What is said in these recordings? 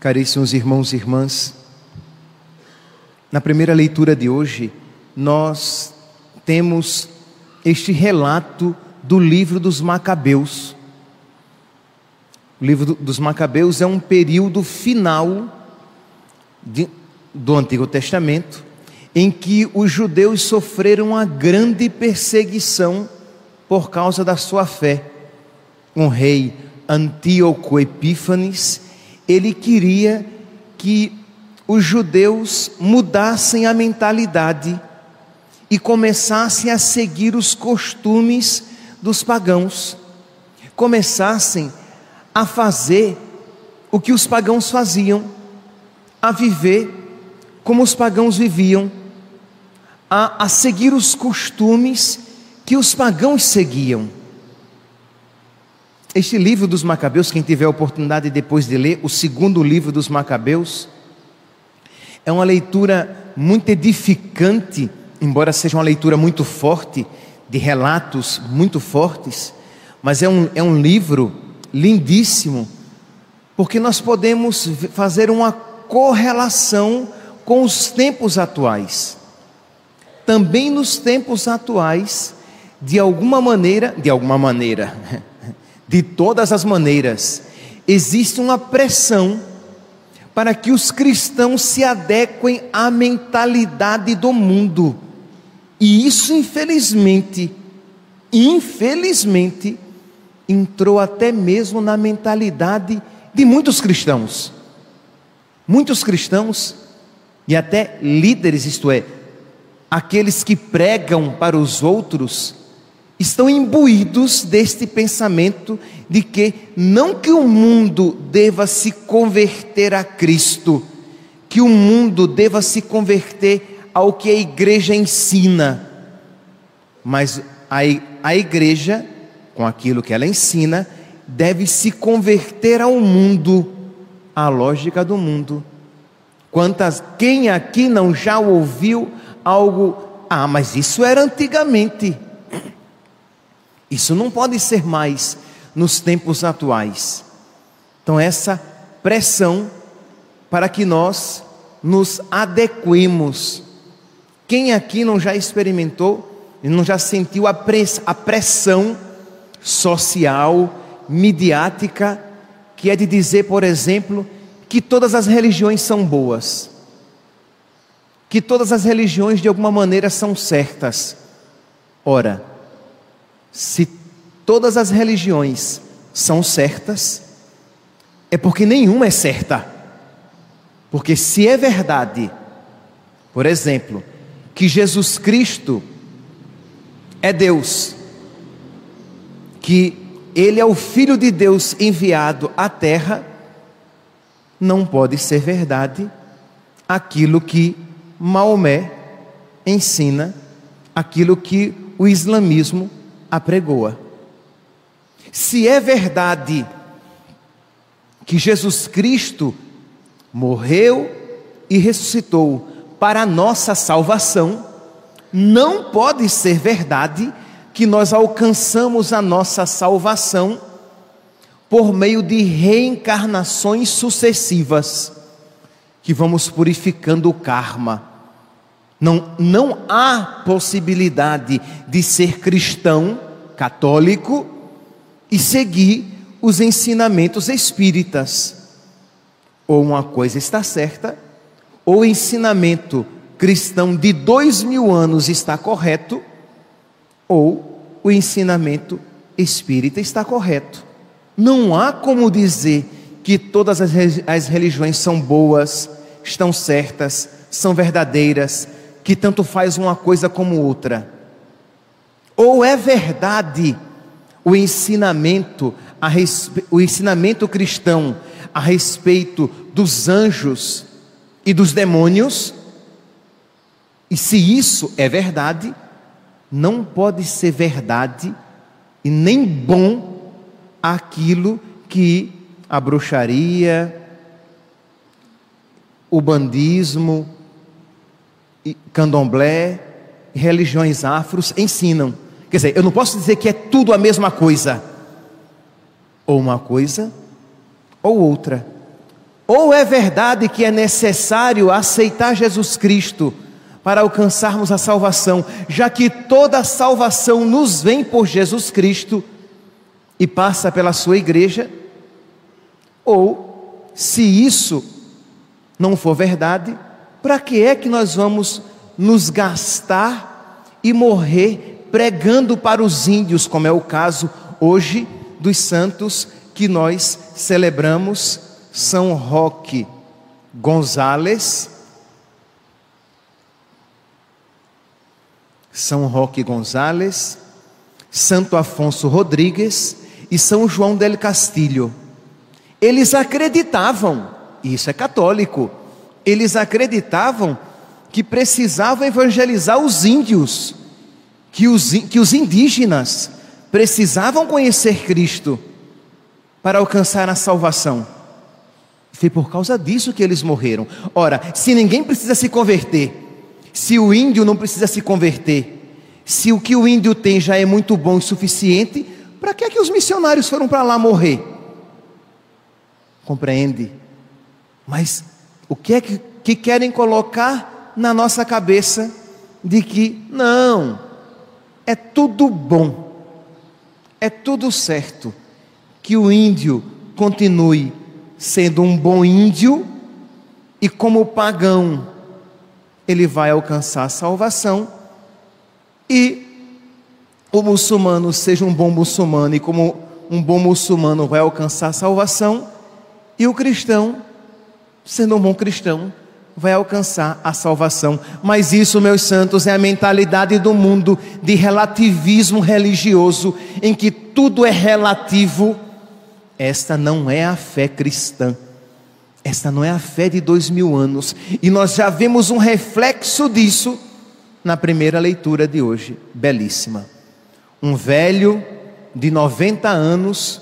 Caríssimos irmãos e irmãs, na primeira leitura de hoje, nós temos este relato do livro dos Macabeus. O livro dos Macabeus é um período final de, do Antigo Testamento em que os judeus sofreram uma grande perseguição por causa da sua fé. Um rei Antíoco Epífanes ele queria que os judeus mudassem a mentalidade e começassem a seguir os costumes dos pagãos, começassem a fazer o que os pagãos faziam, a viver como os pagãos viviam, a, a seguir os costumes que os pagãos seguiam. Este livro dos Macabeus, quem tiver a oportunidade depois de ler, o segundo livro dos Macabeus, é uma leitura muito edificante, embora seja uma leitura muito forte, de relatos muito fortes, mas é um, é um livro lindíssimo, porque nós podemos fazer uma correlação com os tempos atuais. Também nos tempos atuais, de alguma maneira, de alguma maneira, de todas as maneiras, existe uma pressão para que os cristãos se adequem à mentalidade do mundo. E isso, infelizmente, infelizmente, entrou até mesmo na mentalidade de muitos cristãos. Muitos cristãos e até líderes, isto é, aqueles que pregam para os outros, estão imbuídos deste pensamento de que não que o mundo deva se converter a Cristo, que o mundo deva se converter ao que a igreja ensina, mas a, a igreja, com aquilo que ela ensina, deve se converter ao mundo, à lógica do mundo. Quantas, quem aqui não já ouviu algo? Ah, mas isso era antigamente. Isso não pode ser mais nos tempos atuais. Então, essa pressão para que nós nos adequemos. Quem aqui não já experimentou e não já sentiu a pressão social, midiática, que é de dizer, por exemplo, que todas as religiões são boas, que todas as religiões de alguma maneira são certas. Ora, se todas as religiões são certas, é porque nenhuma é certa. Porque se é verdade, por exemplo, que Jesus Cristo é Deus, que Ele é o Filho de Deus enviado à terra, não pode ser verdade aquilo que Maomé ensina, aquilo que o islamismo apregoa. Se é verdade que Jesus Cristo morreu e ressuscitou para a nossa salvação, não pode ser verdade que nós alcançamos a nossa salvação por meio de reencarnações sucessivas, que vamos purificando o karma. Não, não há possibilidade de ser cristão, católico, e seguir os ensinamentos espíritas. Ou uma coisa está certa, ou o ensinamento cristão de dois mil anos está correto, ou o ensinamento espírita está correto. Não há como dizer que todas as religiões são boas, estão certas, são verdadeiras, que tanto faz uma coisa como outra. Ou é verdade o ensinamento, respe... o ensinamento cristão a respeito dos anjos e dos demônios, e se isso é verdade, não pode ser verdade e nem bom aquilo que a bruxaria, o bandismo, candomblé, religiões afros ensinam. Quer dizer, eu não posso dizer que é tudo a mesma coisa. Ou uma coisa, ou outra. Ou é verdade que é necessário aceitar Jesus Cristo para alcançarmos a salvação, já que toda a salvação nos vem por Jesus Cristo e passa pela sua igreja? Ou, se isso não for verdade, para que é que nós vamos nos gastar e morrer pregando para os índios, como é o caso hoje dos santos que nós celebramos, São Roque Gonzales, São Roque Gonzales, Santo Afonso Rodrigues e São João del Castilho. Eles acreditavam, isso é católico, eles acreditavam que precisavam evangelizar os índios, que os, que os indígenas precisavam conhecer Cristo para alcançar a salvação. Foi por causa disso que eles morreram. Ora, se ninguém precisa se converter, se o índio não precisa se converter, se o que o índio tem já é muito bom e suficiente, para que é que os missionários foram para lá morrer? Compreende? Mas o que é que, que querem colocar na nossa cabeça de que não, é tudo bom, é tudo certo, que o índio continue sendo um bom índio e como pagão ele vai alcançar a salvação e o muçulmano seja um bom muçulmano e como um bom muçulmano vai alcançar a salvação e o cristão sendo um bom cristão vai alcançar a salvação. Mas isso, meus santos, é a mentalidade do mundo de relativismo religioso, em que tudo é relativo. Esta não é a fé cristã. Esta não é a fé de dois mil anos. E nós já vemos um reflexo disso na primeira leitura de hoje, belíssima. Um velho de 90 anos,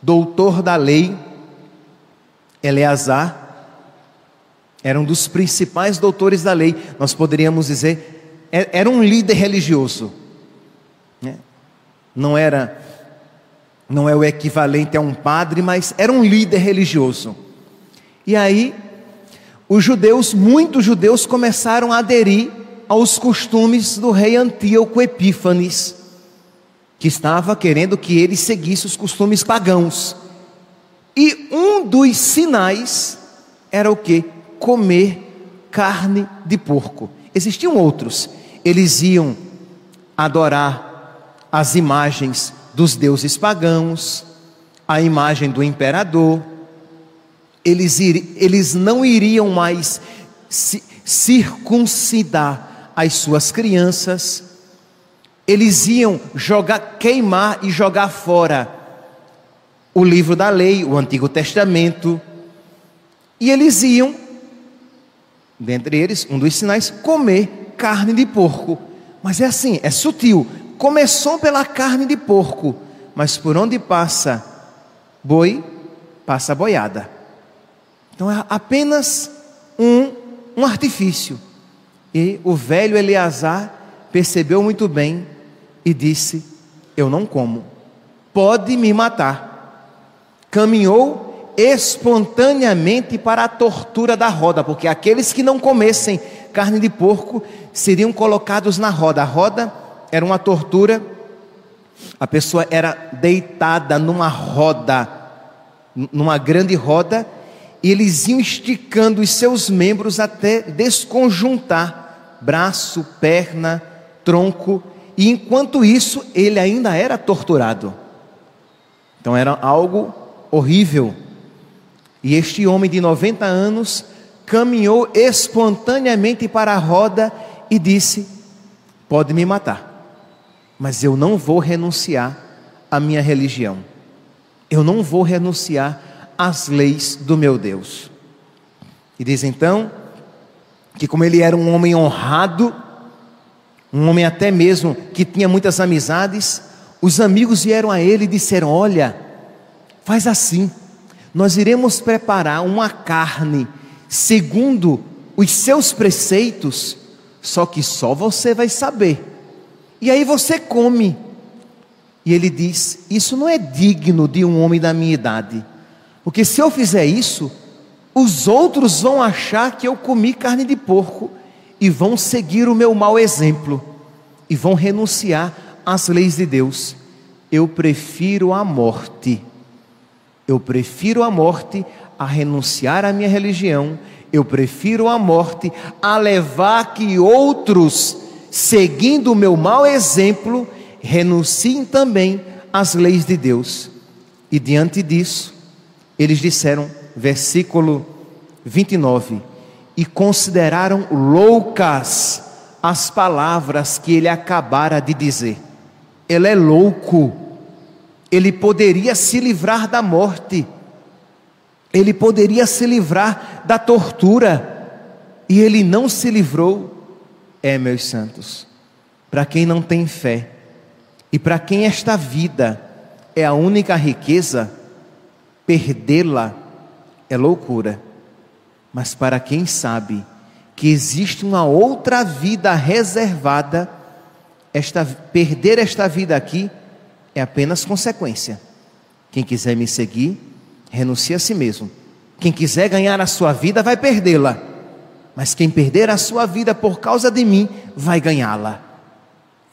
doutor da lei, Eleazar, era um dos principais doutores da lei, nós poderíamos dizer, é, era um líder religioso. Né? Não era, não é o equivalente a um padre, mas era um líder religioso. E aí, os judeus, muitos judeus começaram a aderir aos costumes do rei Antíoco Epífanes, que estava querendo que ele seguisse os costumes pagãos. E um dos sinais era o que? Comer carne de porco. Existiam outros. Eles iam adorar as imagens dos deuses pagãos, a imagem do imperador, eles, ir, eles não iriam mais circuncidar as suas crianças, eles iam jogar, queimar e jogar fora o livro da lei, o Antigo Testamento, e eles iam, dentre eles, um dos sinais, comer carne de porco. Mas é assim, é sutil. Começou pela carne de porco, mas por onde passa boi, passa boiada. Então é apenas um, um artifício. E o velho Eleazar percebeu muito bem e disse: Eu não como, pode me matar. Caminhou espontaneamente para a tortura da roda, porque aqueles que não comessem carne de porco seriam colocados na roda. A roda era uma tortura, a pessoa era deitada numa roda, numa grande roda, e eles iam esticando os seus membros até desconjuntar braço, perna, tronco, e enquanto isso ele ainda era torturado. Então era algo horrível. E este homem de 90 anos caminhou espontaneamente para a roda e disse: Pode me matar, mas eu não vou renunciar à minha religião. Eu não vou renunciar as leis do meu Deus. E diz então que, como ele era um homem honrado, um homem até mesmo que tinha muitas amizades, os amigos vieram a ele e disseram: Olha, faz assim, nós iremos preparar uma carne segundo os seus preceitos, só que só você vai saber. E aí você come. E ele diz: Isso não é digno de um homem da minha idade. Porque se eu fizer isso, os outros vão achar que eu comi carne de porco e vão seguir o meu mau exemplo e vão renunciar às leis de Deus. Eu prefiro a morte. Eu prefiro a morte a renunciar à minha religião. Eu prefiro a morte a levar que outros, seguindo o meu mau exemplo, renunciem também às leis de Deus. E diante disso, eles disseram: versículo 29. E consideraram loucas as palavras que ele acabara de dizer. Ele é louco, ele poderia se livrar da morte, ele poderia se livrar da tortura, e ele não se livrou. É, meus santos, para quem não tem fé, e para quem esta vida é a única riqueza, perdê-la é loucura. Mas para quem sabe que existe uma outra vida reservada, esta, perder esta vida aqui é apenas consequência. Quem quiser me seguir, renuncie a si mesmo. Quem quiser ganhar a sua vida, vai perdê-la. Mas quem perder a sua vida por causa de mim, vai ganhá-la.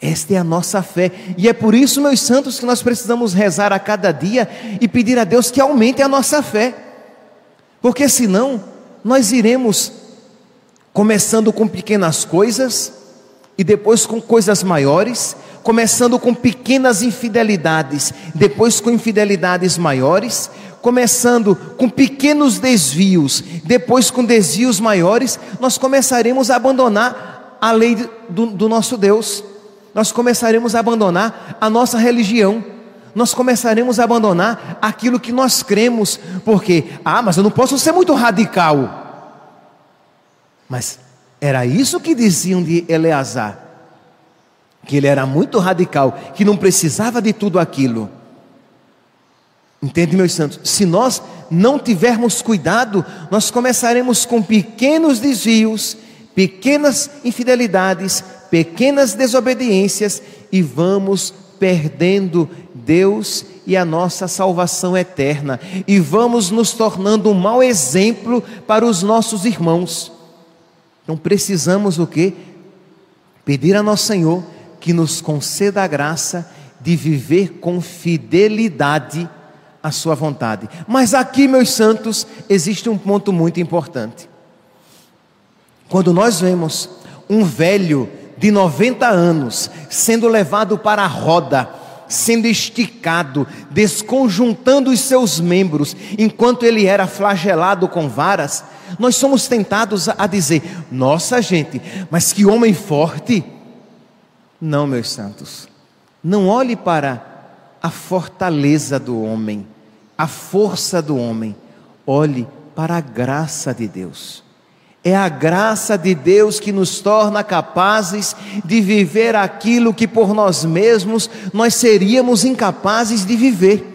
Esta é a nossa fé, e é por isso, meus santos, que nós precisamos rezar a cada dia e pedir a Deus que aumente a nossa fé, porque senão nós iremos começando com pequenas coisas e depois com coisas maiores, começando com pequenas infidelidades, depois com infidelidades maiores, começando com pequenos desvios, depois com desvios maiores, nós começaremos a abandonar a lei do, do nosso Deus. Nós começaremos a abandonar a nossa religião, nós começaremos a abandonar aquilo que nós cremos, porque, ah, mas eu não posso ser muito radical. Mas era isso que diziam de Eleazar, que ele era muito radical, que não precisava de tudo aquilo. Entende, meus santos? Se nós não tivermos cuidado, nós começaremos com pequenos desvios, pequenas infidelidades, pequenas desobediências e vamos perdendo Deus e a nossa salvação eterna, e vamos nos tornando um mau exemplo para os nossos irmãos. Então precisamos o que? Pedir a nosso Senhor que nos conceda a graça de viver com fidelidade a sua vontade. Mas aqui, meus santos, existe um ponto muito importante. Quando nós vemos um velho de 90 anos, sendo levado para a roda, sendo esticado, desconjuntando os seus membros, enquanto ele era flagelado com varas, nós somos tentados a dizer: nossa gente, mas que homem forte! Não, meus santos, não olhe para a fortaleza do homem, a força do homem, olhe para a graça de Deus. É a graça de Deus que nos torna capazes de viver aquilo que por nós mesmos nós seríamos incapazes de viver.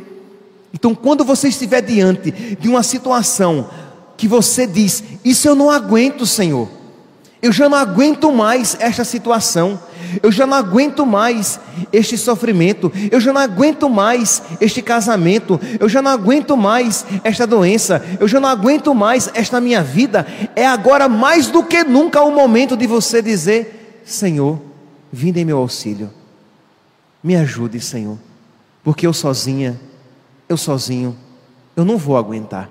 Então, quando você estiver diante de uma situação que você diz: Isso eu não aguento, Senhor, eu já não aguento mais esta situação, eu já não aguento mais este sofrimento, eu já não aguento mais este casamento, eu já não aguento mais esta doença, eu já não aguento mais esta minha vida. É agora mais do que nunca o momento de você dizer: Senhor, vinde em meu auxílio, me ajude, Senhor, porque eu sozinha, eu sozinho, eu não vou aguentar.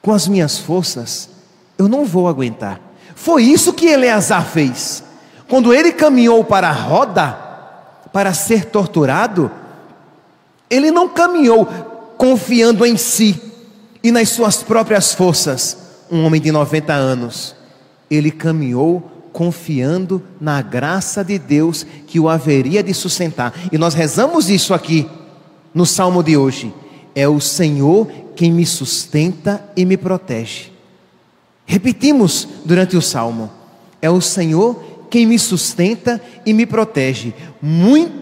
Com as minhas forças, eu não vou aguentar. Foi isso que Eleazar fez. Quando ele caminhou para a roda, para ser torturado, ele não caminhou confiando em si e nas suas próprias forças, um homem de 90 anos. Ele caminhou confiando na graça de Deus que o haveria de sustentar. E nós rezamos isso aqui no salmo de hoje. É o Senhor quem me sustenta e me protege. Repetimos durante o salmo: É o Senhor quem me sustenta e me protege. Muito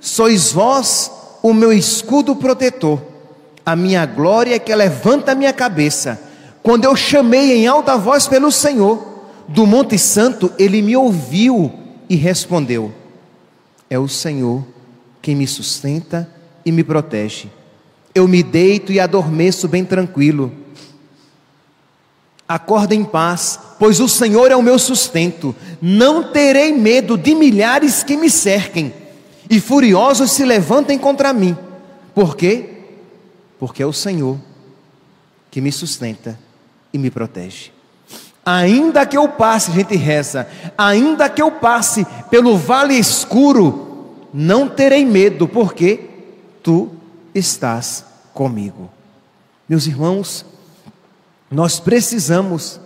sois vós o meu escudo protetor, a minha glória que levanta a minha cabeça. Quando eu chamei em alta voz pelo Senhor, do Monte Santo, ele me ouviu e respondeu: É o Senhor quem me sustenta e me protege. Eu me deito e adormeço bem tranquilo, Acorda em paz, pois o Senhor é o meu sustento. Não terei medo de milhares que me cerquem e furiosos se levantem contra mim. Por quê? Porque é o Senhor que me sustenta e me protege. Ainda que eu passe, a gente reza, ainda que eu passe pelo vale escuro, não terei medo, porque tu estás comigo. Meus irmãos, nós precisamos,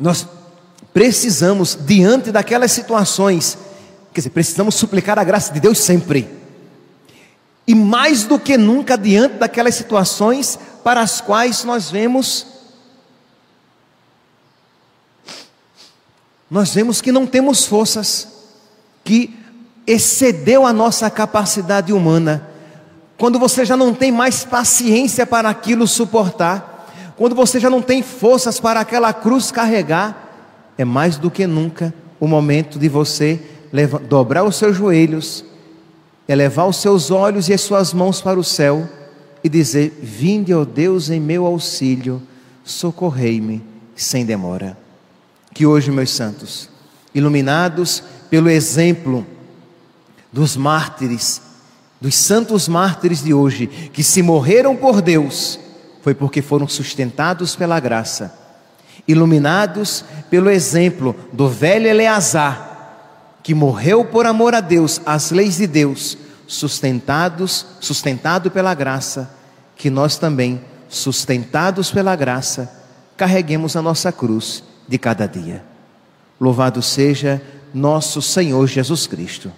nós precisamos, diante daquelas situações, quer dizer, precisamos suplicar a graça de Deus sempre. E mais do que nunca, diante daquelas situações para as quais nós vemos, nós vemos que não temos forças, que excedeu a nossa capacidade humana quando você já não tem mais paciência para aquilo suportar, quando você já não tem forças para aquela cruz carregar, é mais do que nunca o momento de você dobrar os seus joelhos, elevar os seus olhos e as suas mãos para o céu e dizer: Vinde, ó Deus, em meu auxílio, socorrei-me sem demora. Que hoje, meus santos, iluminados pelo exemplo dos mártires, dos santos mártires de hoje, que se morreram por Deus, foi porque foram sustentados pela graça, iluminados pelo exemplo do velho Eleazar, que morreu por amor a Deus, às leis de Deus, sustentados, sustentado pela graça, que nós também, sustentados pela graça, carreguemos a nossa cruz de cada dia. Louvado seja nosso Senhor Jesus Cristo.